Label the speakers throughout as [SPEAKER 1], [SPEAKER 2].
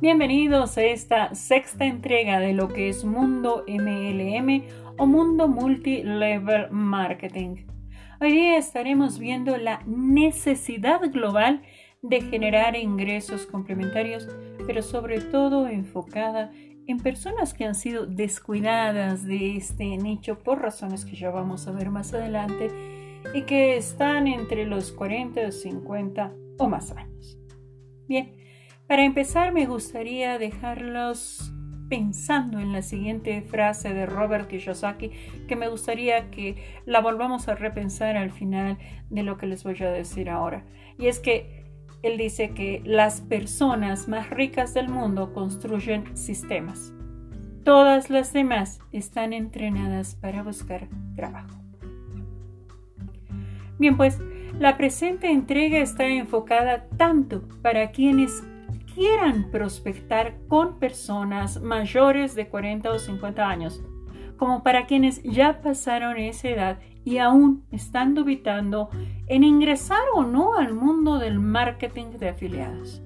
[SPEAKER 1] Bienvenidos a esta sexta entrega de lo que es Mundo MLM o Mundo Multilevel Marketing. Hoy día estaremos viendo la necesidad global de generar ingresos complementarios, pero sobre todo enfocada en personas que han sido descuidadas de este nicho por razones que ya vamos a ver más adelante y que están entre los 40, 50 o más años. Bien, para empezar me gustaría dejarlos pensando en la siguiente frase de Robert Kiyosaki que me gustaría que la volvamos a repensar al final de lo que les voy a decir ahora. Y es que él dice que las personas más ricas del mundo construyen sistemas. Todas las demás están entrenadas para buscar trabajo. Bien, pues la presente entrega está enfocada tanto para quienes quieran prospectar con personas mayores de 40 o 50 años, como para quienes ya pasaron esa edad y aún están dubitando en ingresar o no al mundo del marketing de afiliados.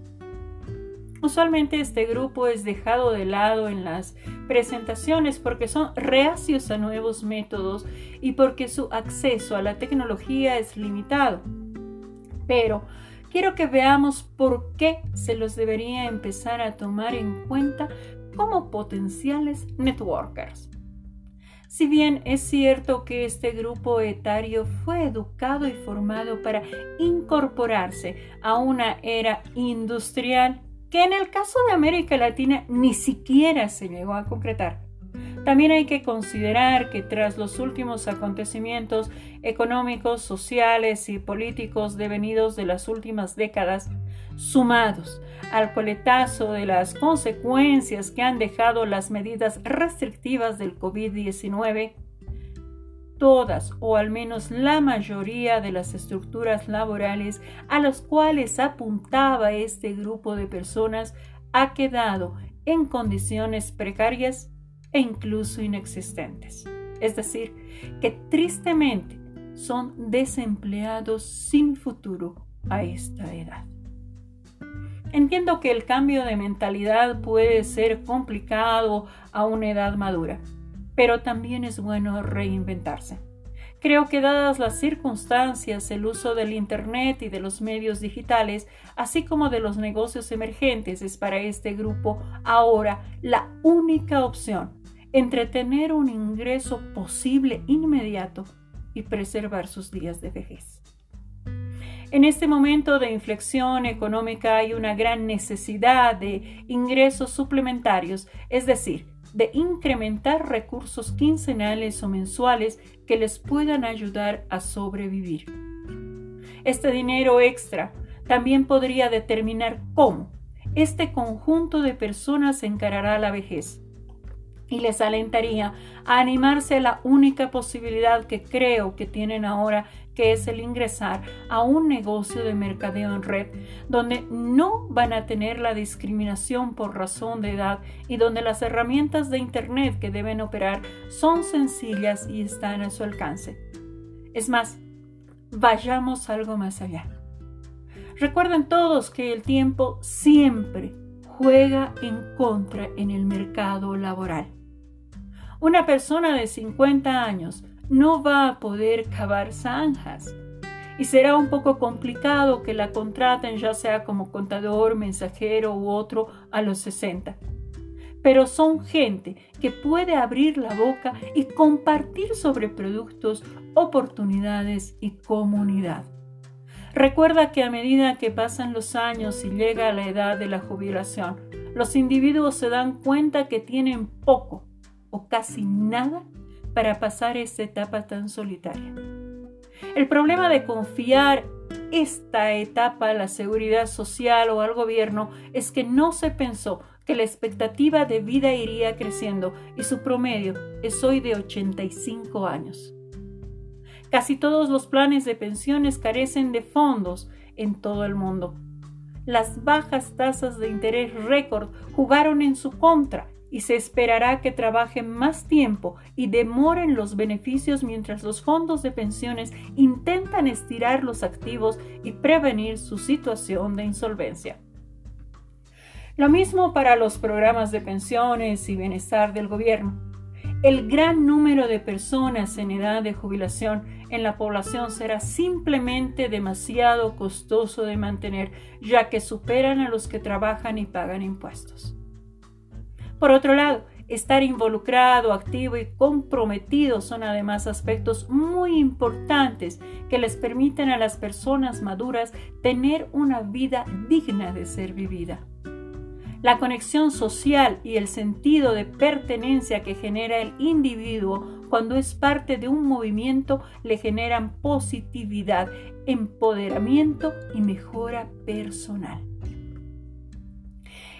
[SPEAKER 1] Usualmente este grupo es dejado de lado en las presentaciones porque son reacios a nuevos métodos y porque su acceso a la tecnología es limitado. Pero quiero que veamos por qué se los debería empezar a tomar en cuenta como potenciales networkers. Si bien es cierto que este grupo etario fue educado y formado para incorporarse a una era industrial que en el caso de América Latina ni siquiera se llegó a concretar. También hay que considerar que tras los últimos acontecimientos económicos, sociales y políticos devenidos de las últimas décadas, sumados al coletazo de las consecuencias que han dejado las medidas restrictivas del COVID-19, todas o al menos la mayoría de las estructuras laborales a las cuales apuntaba este grupo de personas ha quedado en condiciones precarias e incluso inexistentes. Es decir, que tristemente son desempleados sin futuro a esta edad. Entiendo que el cambio de mentalidad puede ser complicado a una edad madura, pero también es bueno reinventarse. Creo que dadas las circunstancias, el uso del Internet y de los medios digitales, así como de los negocios emergentes, es para este grupo ahora la única opción entre tener un ingreso posible inmediato y preservar sus días de vejez. En este momento de inflexión económica hay una gran necesidad de ingresos suplementarios, es decir, de incrementar recursos quincenales o mensuales que les puedan ayudar a sobrevivir. Este dinero extra también podría determinar cómo este conjunto de personas encarará la vejez y les alentaría a animarse a la única posibilidad que creo que tienen ahora, que es el ingresar a un negocio de mercadeo en red, donde no van a tener la discriminación por razón de edad y donde las herramientas de Internet que deben operar son sencillas y están a su alcance. Es más, vayamos algo más allá. Recuerden todos que el tiempo siempre juega en contra en el mercado laboral. Una persona de 50 años no va a poder cavar zanjas y será un poco complicado que la contraten ya sea como contador, mensajero u otro a los 60. Pero son gente que puede abrir la boca y compartir sobre productos, oportunidades y comunidad. Recuerda que a medida que pasan los años y llega la edad de la jubilación, los individuos se dan cuenta que tienen poco o casi nada para pasar esta etapa tan solitaria. El problema de confiar esta etapa a la seguridad social o al gobierno es que no se pensó que la expectativa de vida iría creciendo y su promedio es hoy de 85 años. Casi todos los planes de pensiones carecen de fondos en todo el mundo. Las bajas tasas de interés récord jugaron en su contra y se esperará que trabajen más tiempo y demoren los beneficios mientras los fondos de pensiones intentan estirar los activos y prevenir su situación de insolvencia. Lo mismo para los programas de pensiones y bienestar del gobierno. El gran número de personas en edad de jubilación en la población será simplemente demasiado costoso de mantener, ya que superan a los que trabajan y pagan impuestos. Por otro lado, estar involucrado, activo y comprometido son además aspectos muy importantes que les permiten a las personas maduras tener una vida digna de ser vivida. La conexión social y el sentido de pertenencia que genera el individuo cuando es parte de un movimiento le generan positividad, empoderamiento y mejora personal.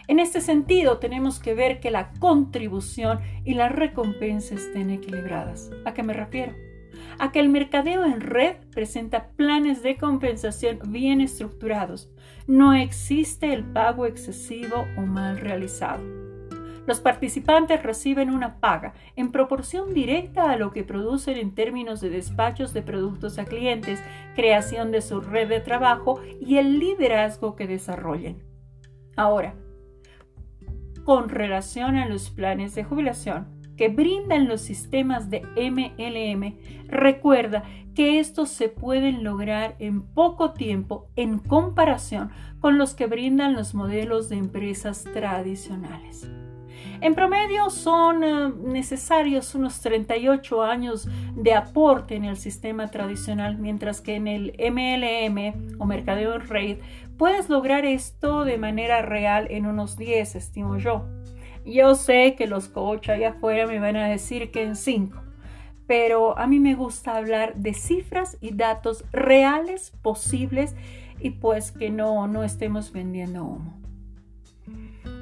[SPEAKER 1] En este sentido, tenemos que ver que la contribución y la recompensa estén equilibradas. ¿A qué me refiero? A que el mercadeo en red presenta planes de compensación bien estructurados. No existe el pago excesivo o mal realizado. Los participantes reciben una paga en proporción directa a lo que producen en términos de despachos de productos a clientes, creación de su red de trabajo y el liderazgo que desarrollen. Ahora, con relación a los planes de jubilación que brindan los sistemas de MLM, recuerda que estos se pueden lograr en poco tiempo en comparación con los que brindan los modelos de empresas tradicionales. En promedio son eh, necesarios unos 38 años de aporte en el sistema tradicional, mientras que en el MLM o mercadeo red puedes lograr esto de manera real en unos 10, estimo yo. Yo sé que los coaches allá afuera me van a decir que en 5, pero a mí me gusta hablar de cifras y datos reales, posibles y pues que no, no estemos vendiendo humo.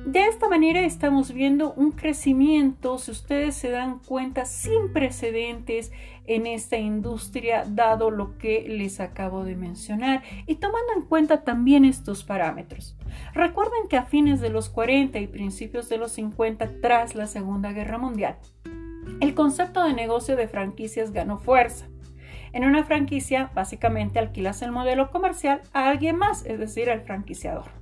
[SPEAKER 1] De esta manera estamos viendo un crecimiento, si ustedes se dan cuenta, sin precedentes en esta industria, dado lo que les acabo de mencionar, y tomando en cuenta también estos parámetros. Recuerden que a fines de los 40 y principios de los 50, tras la Segunda Guerra Mundial, el concepto de negocio de franquicias ganó fuerza. En una franquicia, básicamente alquilas el modelo comercial a alguien más, es decir, al franquiciador.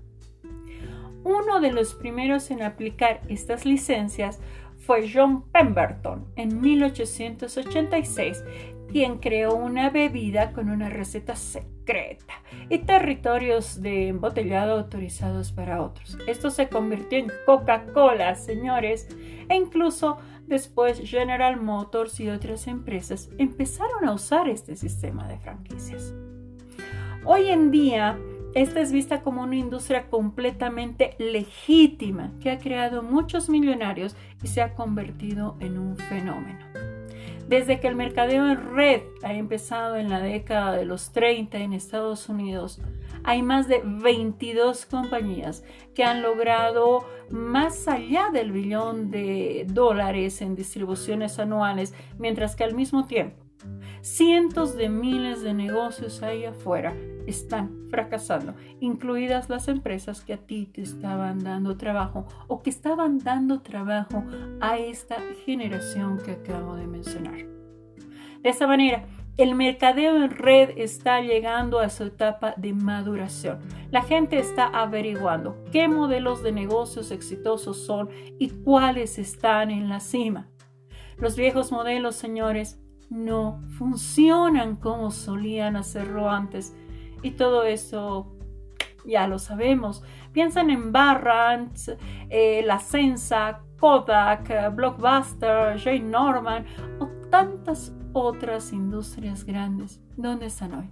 [SPEAKER 1] Uno de los primeros en aplicar estas licencias fue John Pemberton en 1886, quien creó una bebida con una receta secreta y territorios de embotellado autorizados para otros. Esto se convirtió en Coca-Cola, señores, e incluso después General Motors y otras empresas empezaron a usar este sistema de franquicias. Hoy en día, esta es vista como una industria completamente legítima que ha creado muchos millonarios y se ha convertido en un fenómeno. Desde que el mercadeo en red ha empezado en la década de los 30 en Estados Unidos, hay más de 22 compañías que han logrado más allá del billón de dólares en distribuciones anuales, mientras que al mismo tiempo cientos de miles de negocios ahí afuera están fracasando, incluidas las empresas que a ti te estaban dando trabajo o que estaban dando trabajo a esta generación que acabo de mencionar. De esta manera, el mercadeo en red está llegando a su etapa de maduración. La gente está averiguando qué modelos de negocios exitosos son y cuáles están en la cima. Los viejos modelos, señores, no funcionan como solían hacerlo antes. Y todo eso ya lo sabemos. Piensan en Barrant, eh, La Sensa, Kodak, Blockbuster, Jane Norman o tantas otras industrias grandes. ¿Dónde están hoy?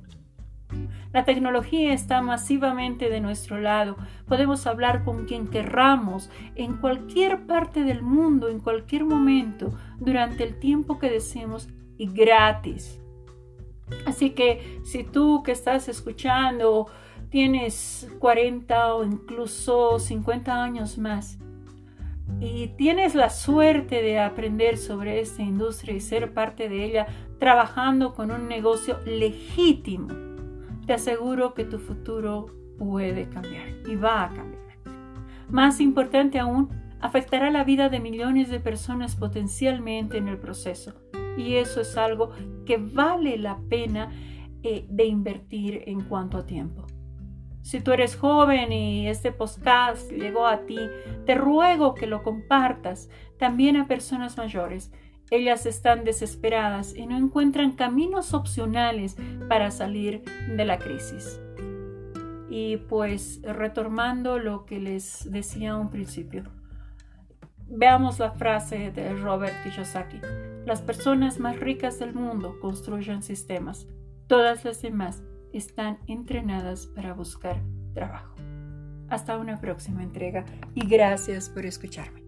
[SPEAKER 1] La tecnología está masivamente de nuestro lado. Podemos hablar con quien querramos, en cualquier parte del mundo, en cualquier momento, durante el tiempo que deseemos y gratis. Así que si tú que estás escuchando tienes 40 o incluso 50 años más y tienes la suerte de aprender sobre esta industria y ser parte de ella trabajando con un negocio legítimo, te aseguro que tu futuro puede cambiar y va a cambiar. Más importante aún, afectará la vida de millones de personas potencialmente en el proceso y eso es algo que vale la pena eh, de invertir en cuanto a tiempo. Si tú eres joven y este podcast llegó a ti, te ruego que lo compartas también a personas mayores. Ellas están desesperadas y no encuentran caminos opcionales para salir de la crisis. Y pues retomando lo que les decía a un principio, veamos la frase de Robert Kiyosaki. Las personas más ricas del mundo construyen sistemas. Todas las demás están entrenadas para buscar trabajo. Hasta una próxima entrega y gracias por escucharme.